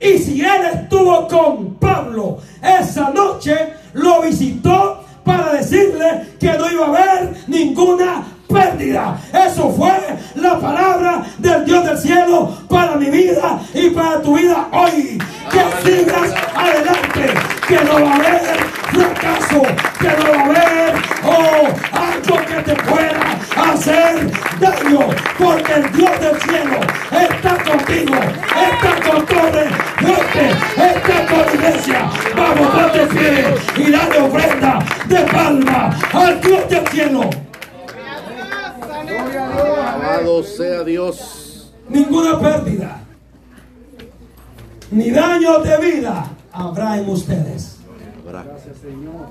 Speaker 1: Y si él estuvo con Pablo esa noche, lo visitó para decirle que no iba a haber ninguna pérdida. Eso fue la palabra del Dios del cielo para mi vida y para tu vida hoy. Que sigas adelante, que no va a haber fracaso, que no va a haber oh, algo que te pueda hacer daño, porque el Dios del cielo está contigo, está con Torre Fuerte, está con iglesia. Vamos, ponte pie y dale ofrenda de palma al Dios del cielo.
Speaker 2: Alabado sea Dios.
Speaker 1: Ninguna pérdida, ni daño de vida habrá en ustedes.
Speaker 5: Gracias, Señor.